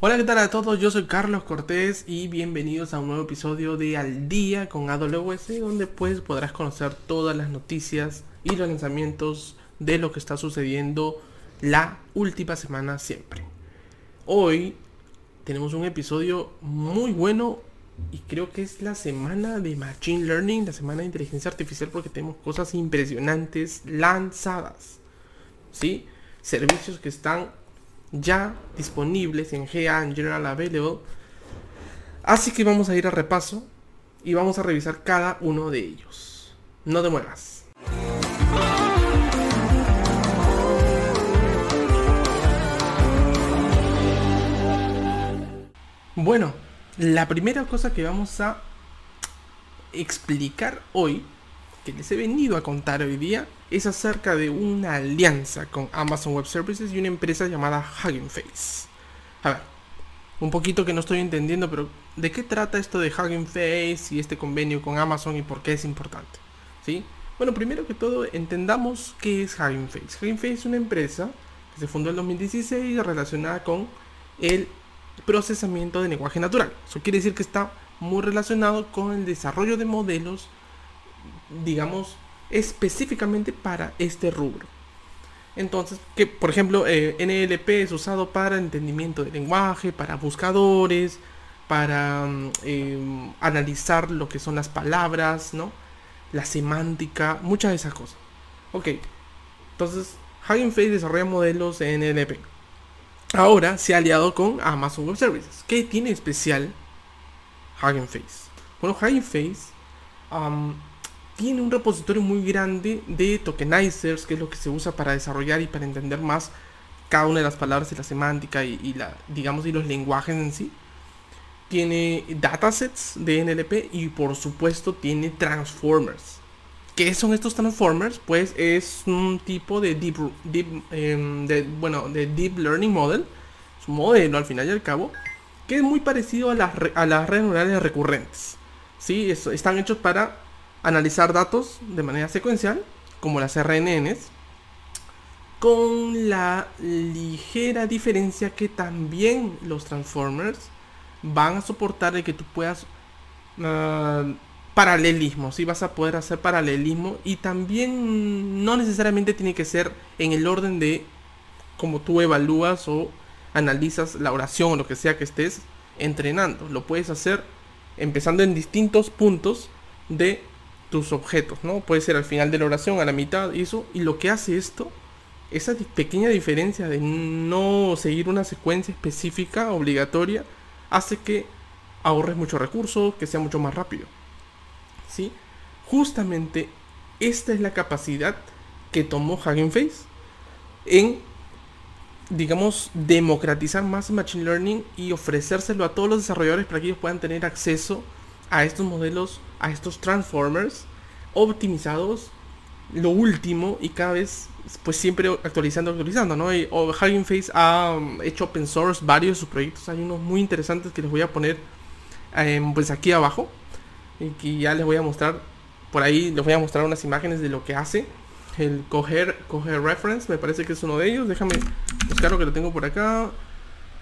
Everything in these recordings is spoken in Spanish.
Hola, ¿qué tal a todos? Yo soy Carlos Cortés y bienvenidos a un nuevo episodio de Al Día con AWS, donde pues podrás conocer todas las noticias y los lanzamientos de lo que está sucediendo la última semana siempre. Hoy tenemos un episodio muy bueno y creo que es la semana de Machine Learning, la semana de inteligencia artificial porque tenemos cosas impresionantes lanzadas. ¿Sí? Servicios que están ya disponibles en GA en General Available. Así que vamos a ir a repaso y vamos a revisar cada uno de ellos. No te muevas. Bueno, la primera cosa que vamos a explicar hoy, que les he venido a contar hoy día, es acerca de una alianza con Amazon Web Services y una empresa llamada Hugging Face. A ver, un poquito que no estoy entendiendo, pero ¿de qué trata esto de Hugging Face y este convenio con Amazon y por qué es importante? ¿Sí? Bueno, primero que todo, entendamos qué es Hugging Face. Hugging Face es una empresa que se fundó en 2016 relacionada con el procesamiento de lenguaje natural. Eso quiere decir que está muy relacionado con el desarrollo de modelos, digamos, específicamente para este rubro. Entonces, que por ejemplo, eh, NLP es usado para entendimiento de lenguaje, para buscadores, para mm, em, analizar lo que son las palabras, ¿no? La semántica, muchas de esas cosas. Ok, entonces Hugging Face desarrolla modelos de NLP. Ahora se ha aliado con Amazon Web Services. ¿Qué tiene especial Hugging Face? Bueno, Hugging Face tiene un repositorio muy grande de tokenizers, que es lo que se usa para desarrollar y para entender más cada una de las palabras y la semántica y, digamos, y los lenguajes en sí. Tiene datasets de NLP y por supuesto tiene transformers. ¿Qué son estos transformers? Pues es un tipo de deep, em, bueno, de deep learning model, es un modelo al final y al cabo, que es muy parecido a las, a las redes neurales recurrentes. ¿sí? están hechos para analizar datos de manera secuencial, como las RNNs, con la ligera diferencia que también los transformers van a soportar de que tú puedas uh, paralelismo, si vas a poder hacer paralelismo y también no necesariamente tiene que ser en el orden de como tú evalúas o analizas la oración o lo que sea que estés entrenando. Lo puedes hacer empezando en distintos puntos de tus objetos, ¿no? Puede ser al final de la oración, a la mitad, y eso. Y lo que hace esto, esa pequeña diferencia de no seguir una secuencia específica, obligatoria, hace que ahorres muchos recursos, que sea mucho más rápido. ¿Sí? Justamente esta es la capacidad que tomó Hugging Face en, digamos, democratizar más Machine Learning y ofrecérselo a todos los desarrolladores para que ellos puedan tener acceso a estos modelos, a estos transformers optimizados, lo último y cada vez pues siempre actualizando, actualizando, ¿no? Y, Hugging Face ha um, hecho open source varios de sus proyectos, hay unos muy interesantes que les voy a poner em, pues aquí abajo y que ya les voy a mostrar, por ahí les voy a mostrar unas imágenes de lo que hace. El Coger, Coger Reference, me parece que es uno de ellos, déjame buscar lo que lo tengo por acá.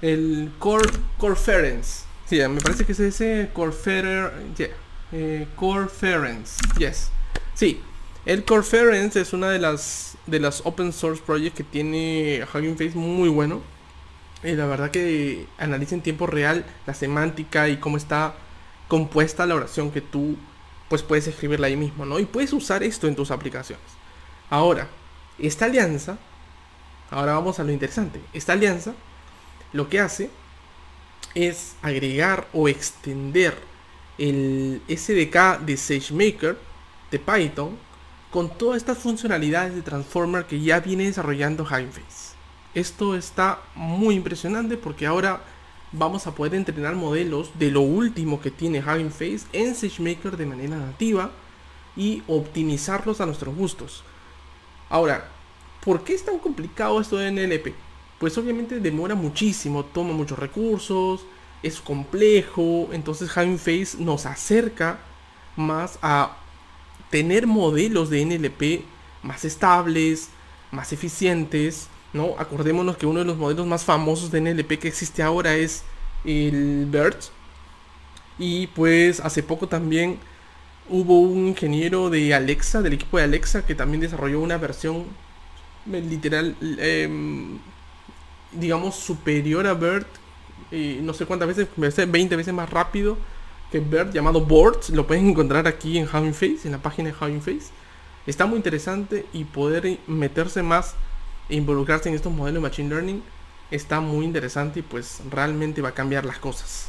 El Core Conference Sí, me parece que es ese Corferer. Yeah, eh, Corference. Yes. Sí. El Corference es una de las de las open source projects que tiene Hugging Face muy bueno. Y la verdad que analiza en tiempo real la semántica y cómo está compuesta la oración que tú pues puedes escribirla ahí mismo, ¿no? Y puedes usar esto en tus aplicaciones. Ahora, esta alianza, ahora vamos a lo interesante. Esta alianza lo que hace es agregar o extender el SDK de SageMaker de Python con todas estas funcionalidades de Transformer que ya viene desarrollando Hugging Face. Esto está muy impresionante porque ahora vamos a poder entrenar modelos de lo último que tiene Hugging Face en SageMaker de manera nativa y optimizarlos a nuestros gustos. Ahora, ¿por qué es tan complicado esto de NLP? pues obviamente demora muchísimo, toma muchos recursos, es complejo, entonces Hugging Face nos acerca más a tener modelos de NLP más estables, más eficientes, ¿no? Acordémonos que uno de los modelos más famosos de NLP que existe ahora es el BERT. Y pues hace poco también hubo un ingeniero de Alexa, del equipo de Alexa, que también desarrolló una versión eh, literal, em, digamos, superior a BERT. No sé cuántas veces, 20 veces más rápido que BERT, llamado BORD. Lo pueden encontrar aquí en Having Face, en la página de Having Face. Está muy interesante y poder meterse más e involucrarse en estos modelos de Machine Learning está muy interesante y pues realmente va a cambiar las cosas.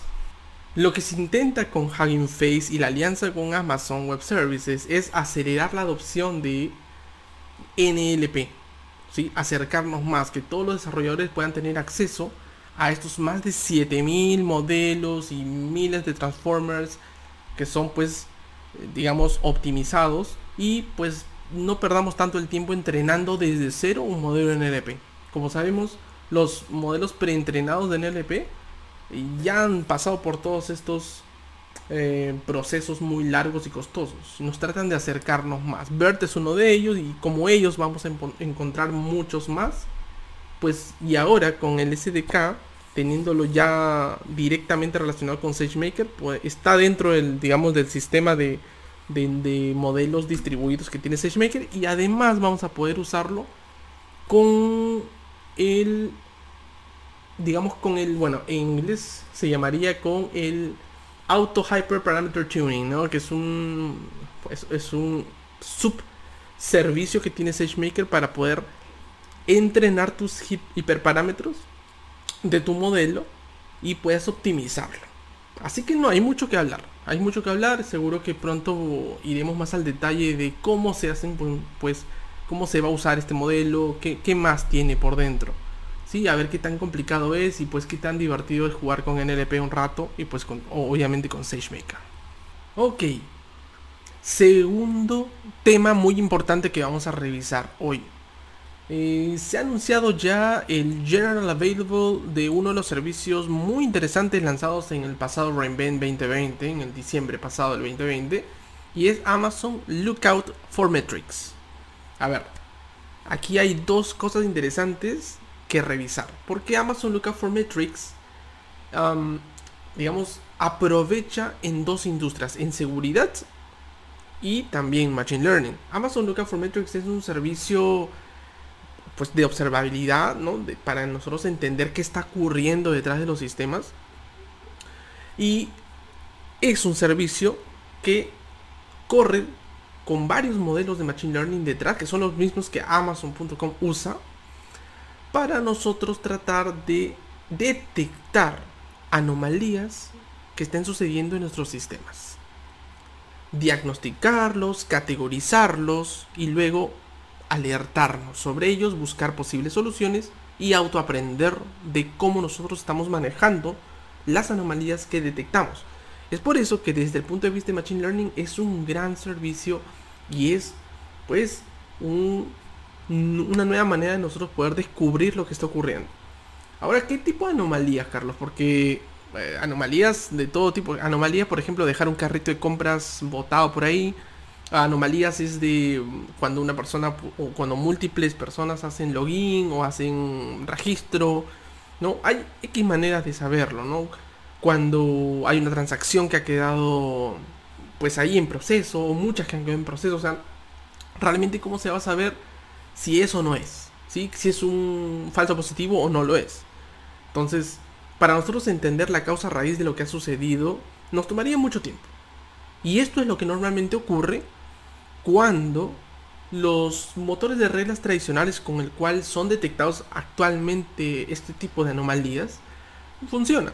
Lo que se intenta con Hugging Face y la alianza con Amazon Web Services es acelerar la adopción de NLP, ¿sí? acercarnos más, que todos los desarrolladores puedan tener acceso a estos más de 7000 modelos y miles de transformers que son pues digamos optimizados y pues no perdamos tanto el tiempo entrenando desde cero un modelo de NLP. Como sabemos, los modelos preentrenados de NLP ya han pasado por todos estos eh, procesos muy largos y costosos. Nos tratan de acercarnos más. BERT es uno de ellos y como ellos vamos a encontrar muchos más. Pues y ahora con el SDK, teniéndolo ya directamente relacionado con SageMaker, pues está dentro del, digamos, del sistema de, de, modelos distribuidos que tiene SageMaker y además vamos a poder usarlo con el digamos con el bueno en inglés se llamaría con el auto hyper parameter tuning ¿no? que es un pues, es un sub servicio que tiene SageMaker para poder entrenar tus hiperparámetros de tu modelo y puedes optimizarlo así que no hay mucho que hablar hay mucho que hablar, seguro que pronto iremos más al detalle de cómo se hacen, pues, cómo se va a usar este modelo, qué, más tiene por dentro. Sí, a ver qué tan complicado es y pues qué tan divertido es jugar con NLP un rato y pues con, obviamente con SageMaker. Ok, segundo tema muy importante que vamos a revisar hoy. Eh, se ha anunciado ya el General Available de uno de los servicios muy interesantes lanzados en el pasado Rainband 2020, en el diciembre pasado del 2020, y es Amazon Lookout for Metrics. A ver, aquí hay dos cosas interesantes que revisar. Porque Amazon Lookout for Metrics, digamos, aprovecha en dos industrias, en seguridad y también Machine Learning. Amazon Lookout for Metrics es un servicio pues de observabilidad, ¿no? para nosotros entender qué está ocurriendo detrás de los sistemas. Y es un servicio que corre con varios modelos de Machine Learning detrás, que son los mismos que Amazon.com usa, para nosotros tratar de detectar anomalías que estén sucediendo en nuestros sistemas. Diagnosticarlos, categorizarlos y luego alertarnos sobre ellos, buscar posibles soluciones y autoaprender de cómo nosotros estamos manejando las anomalías que detectamos. Es por eso que desde el punto de vista de Machine Learning es un gran servicio y es pues una nueva manera de nosotros poder descubrir lo que está ocurriendo. Ahora, ¿qué tipo de anomalías, Carlos? Porque eh, anomalías de todo tipo. Anomalías, por ejemplo, dejar un carrito de compras botado por ahí anomalías es de cuando una persona o cuando múltiples personas hacen login o hacen registro, ¿no? Hay X maneras de saberlo, ¿no? Cuando hay una transacción que ha quedado pues ahí en proceso o muchas que han quedado en proceso, o sea, realmente cómo se va a saber si eso no es. Si es un falso positivo o no lo es. Entonces, para nosotros entender la causa raíz de lo que ha sucedido, nos tomaría mucho tiempo. Y esto es lo que normalmente ocurre cuando los motores de reglas tradicionales con el cual son detectados actualmente este tipo de anomalías funcionan.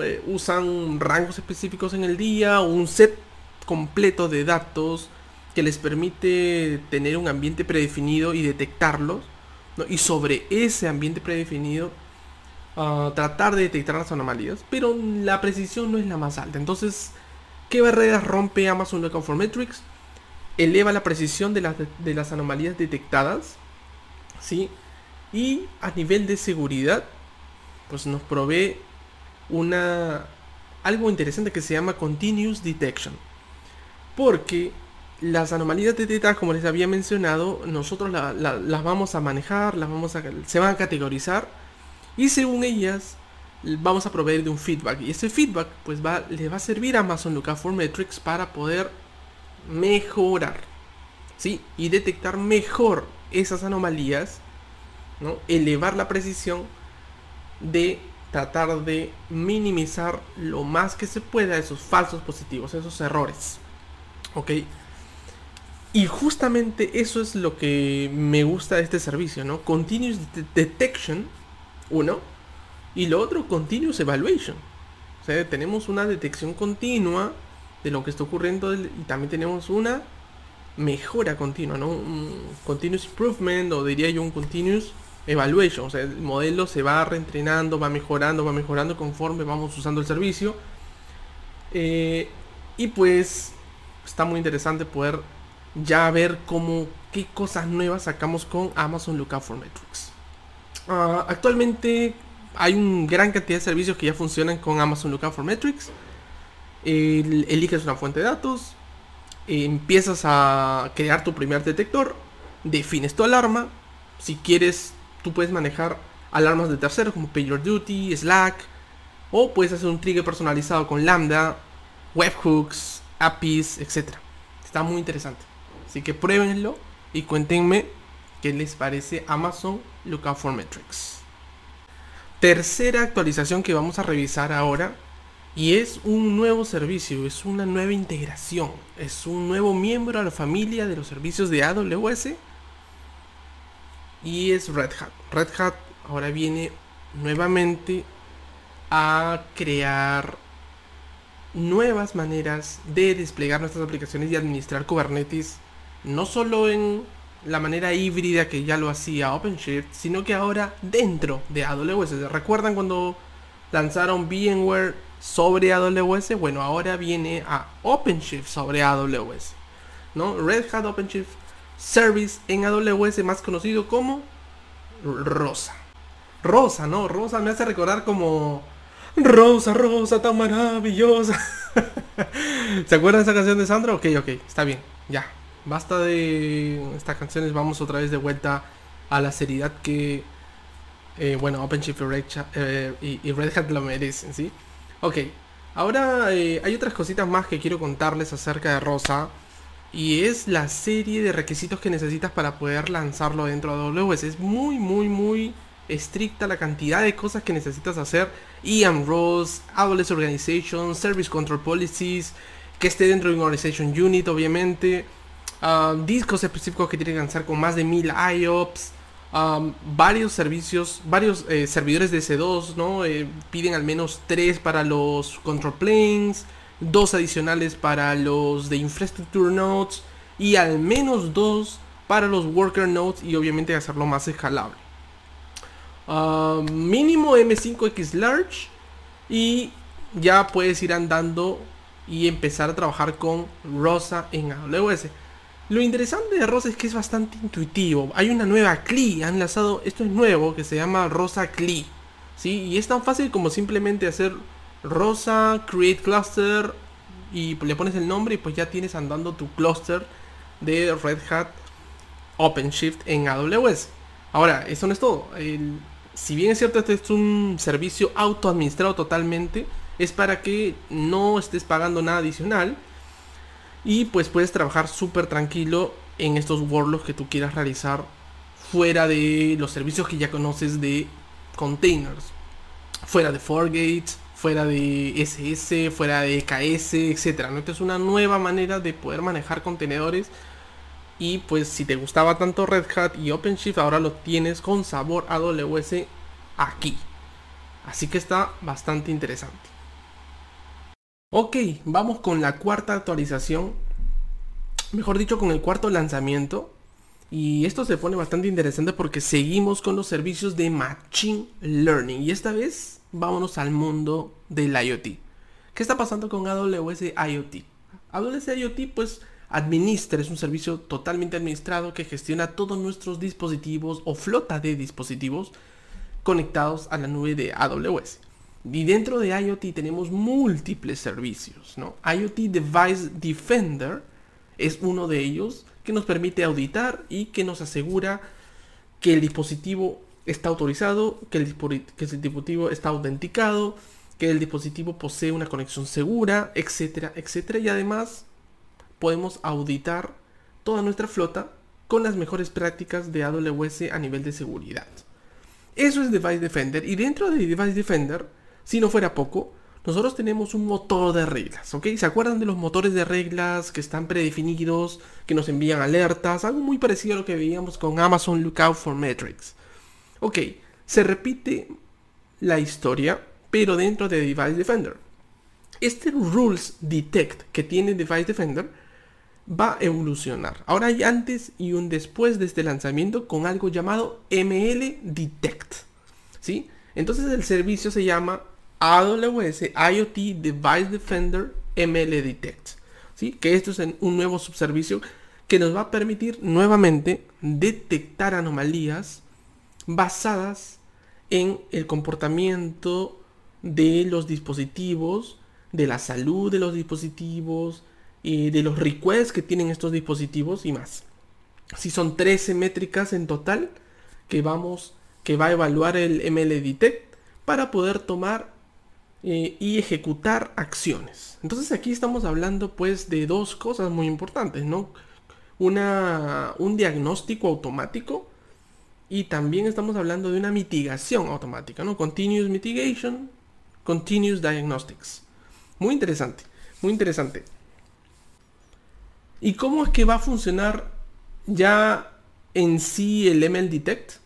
Eh, usan rangos específicos en el día, un set completo de datos que les permite tener un ambiente predefinido y detectarlos. Y sobre ese ambiente predefinido ah, tratar de detectar las anomalías. Pero la precisión no es la más alta. Entonces, ¿qué barreras rompe Amazon Lookout for Metrics? Eleva la precisión de las, de las anomalías detectadas, ¿sí? Y a nivel de seguridad, pues nos provee una algo interesante que se llama continuous detection. Porque las anomalías de data, como les había mencionado, nosotros las vamos a manejar, las vamos a, se van a categorizar y según ellas vamos a proveer de un feedback y ese feedback pues va, le va a servir a Amazon Lookup for Metrics para poder mejorar, ¿sí? Y detectar mejor esas anomalías, ¿no? Elevar la precisión de tratar de minimizar lo más que se pueda esos falsos positivos, esos errores. ¿Ok? Y justamente eso es lo que me gusta de este servicio, ¿no? Continuous Detection, uno, y lo otro, Continuous Evaluation. O sea, tenemos una detección continua de lo que está ocurriendo y también tenemos una mejora continua, ¿no? Un continuous improvement o diría yo un continuous evaluation. O sea, el modelo se va reentrenando, va mejorando, va mejorando conforme vamos usando el servicio. Eh, y pues está muy interesante poder ya ver cómo qué cosas nuevas sacamos con Amazon Lookup for Metrics. Ah, actualmente hay un gran cantidad de servicios que ya funcionan con Amazon Lookup for Metrics. Eliges una fuente de datos, empiezas a crear tu primer detector, defines tu alarma. Si quieres, tú puedes manejar alarmas de terceros como PagerDuty, Slack, o puedes hacer un trigger personalizado con Lambda, webhooks, APIs, etc. Está muy interesante. Así que pruébenlo y cuéntenme qué les parece Amazon Lookup for Metrics. Tercera actualización que vamos a revisar ahora y es un nuevo servicio, es una nueva integración, es un nuevo miembro a la familia de los servicios de AWS y es Red Hat. Red Hat ahora viene nuevamente a crear nuevas maneras de desplegar nuestras aplicaciones y administrar Kubernetes no solo en la manera híbrida que ya lo hacía OpenShift, sino que ahora dentro de AWS. ¿Recuerdan cuando lanzaron VMware sobre AWS? Bueno, ahora viene a OpenShift sobre AWS. ¿no? Red Hat OpenShift Service en AWS, más conocido como Rosa. Rosa, ¿no? Rosa me hace recordar como Rosa, Rosa, tan maravillosa. ¿Se acuerdan de esa canción de Sandra? Ok, ok, está bien, ya. Basta de estas canciones, vamos otra vez de vuelta a la seriedad que, eh, bueno, OpenShift eh, y, Red Hat lo merecen, ¿sí? Ok, ahora eh, hay otras cositas más que quiero contarles acerca de Rosa. Y es la serie de requisitos que necesitas para poder lanzarlo dentro de AWS. Es muy, muy, muy estricta la cantidad de cosas que necesitas hacer. IAM Roles, AWS Organization, Service Control Policies, que esté dentro de un Organization Unit, obviamente. Um, discos específicos que tienen que lanzar con más de 1000 IOPS, varios servicios, varios eh, servidores de C2, ¿no? Eh, piden al menos 3 para los control planes, 2 adicionales para los de infrastructure nodes y al menos 2 para los worker nodes y obviamente hacerlo más escalable. Mínimo M5X large y ya puedes ir andando y empezar a trabajar con Rosa en AWS. Lo interesante de Rosa es que es bastante intuitivo. Hay una nueva CLI, han lanzado, esto es nuevo, que se llama Rosa CLI. ¿sí? Y es tan fácil como simplemente hacer Rosa, Create Cluster y le pones el nombre y pues ya tienes andando tu cluster de Red Hat OpenShift en AWS. Ahora, eso no es todo. si bien es cierto, este es un servicio autoadministrado totalmente, es para que no estés pagando nada adicional y pues puedes trabajar súper tranquilo en estos workloads que tú quieras realizar fuera de los servicios que ya conoces de containers. Fuera de Forgate, fuera de SS, fuera de KS, etc. ¿no? Es una nueva manera de poder manejar contenedores. Y pues si te gustaba tanto Red Hat y OpenShift, ahora lo tienes con sabor AWS aquí. Así que está bastante interesante. Ok, vamos con la cuarta actualización. Mejor dicho, con el cuarto lanzamiento. Y esto se pone bastante interesante porque seguimos con los servicios de Machine Learning. Y esta vez vámonos al mundo del IoT. ¿Qué está pasando con AWS IoT? AWS IoT pues administra, es un servicio totalmente administrado que gestiona todos nuestros dispositivos o flota de dispositivos conectados a la nube de AWS. Y dentro de IoT tenemos múltiples servicios, ¿no? IoT Device Defender es uno de ellos que nos permite auditar y que nos asegura que el dispositivo está autorizado, que el, que el dispositivo está autenticado, que el dispositivo posee una conexión segura, etcétera, etcétera. Y además podemos auditar toda nuestra flota con las mejores prácticas de AWS a nivel de seguridad. Eso es Device Defender. Y dentro de Device Defender, si no fuera poco, nosotros tenemos un motor de reglas, ¿ok? ¿Se acuerdan de los motores de reglas que están predefinidos, que nos envían alertas? Algo muy parecido a lo que veíamos con Amazon Lookout for Metrics. Ok, se repite la historia, pero dentro de Device Defender. Este Rules Detect que tiene Device Defender va a evolucionar. Ahora hay antes y un después de este lanzamiento con algo llamado ML Detect. ¿Sí? Entonces el servicio se llama AWS IoT Device Defender ML Detect. ¿Sí? Que esto es un nuevo subservicio que nos va a permitir nuevamente detectar anomalías basadas en el comportamiento de los dispositivos, de la salud de los dispositivos, y de los requests que tienen estos dispositivos y más. Si son 13 métricas en total que vamos que va a evaluar el MLDetect para poder tomar eh, y ejecutar acciones. Entonces aquí estamos hablando pues de dos cosas muy importantes, ¿no? Una, un diagnóstico automático y también estamos hablando de una mitigación automática, ¿no? Continuous Mitigation, Continuous Diagnostics. Muy interesante, muy interesante. ¿Y cómo es que va a funcionar ya en sí el ML Detect?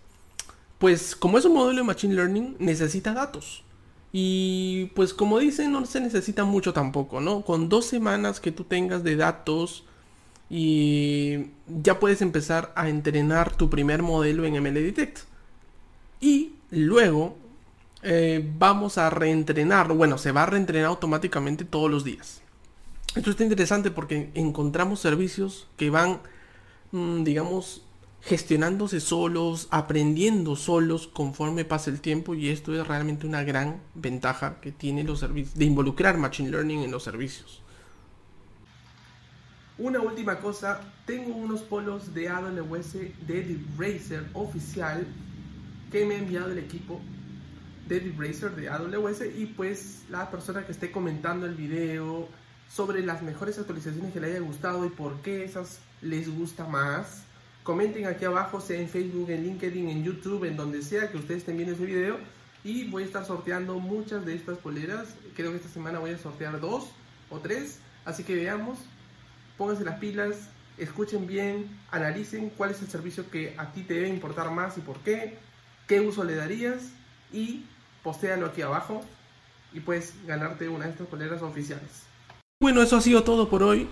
Pues como es un modelo de Machine Learning, necesita datos. Y pues como dicen, no se necesita mucho tampoco, ¿no? Con dos semanas que tú tengas de datos y ya puedes empezar a entrenar tu primer modelo en ML Detect. Y luego eh, vamos a reentrenarlo. Bueno, se va a reentrenar automáticamente todos los días. Esto está interesante porque encontramos servicios que van, mm, digamos, gestionándose solos, aprendiendo solos conforme pasa el tiempo y esto es realmente una gran ventaja que tiene los servicios de involucrar Machine Learning en los servicios. Una última cosa, tengo unos polos de AWS de Racer oficial que me ha enviado el equipo de Racer de AWS y pues la persona que esté comentando el video sobre las mejores actualizaciones que les haya gustado y por qué esas les gusta más. Comenten aquí abajo, sea en Facebook, en LinkedIn, en YouTube, en donde sea que ustedes estén viendo este video. Y voy a estar sorteando muchas de estas poleras. Creo que esta semana voy a sortear dos o tres. Así que veamos, pónganse las pilas, escuchen bien, analicen cuál es el servicio que a ti te debe importar más y por qué, qué uso le darías y postéalo aquí abajo y puedes ganarte una de estas poleras oficiales. Bueno, eso ha sido todo por hoy.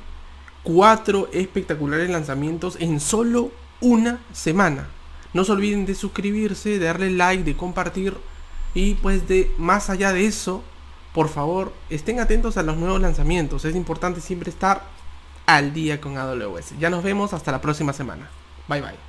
Cuatro espectaculares lanzamientos en solo una semana. No se olviden de suscribirse, de darle like, de compartir. Y pues de más allá de eso, por favor, estén atentos a los nuevos lanzamientos. Es importante siempre estar al día con AWS. Ya nos vemos hasta la próxima semana. Bye bye.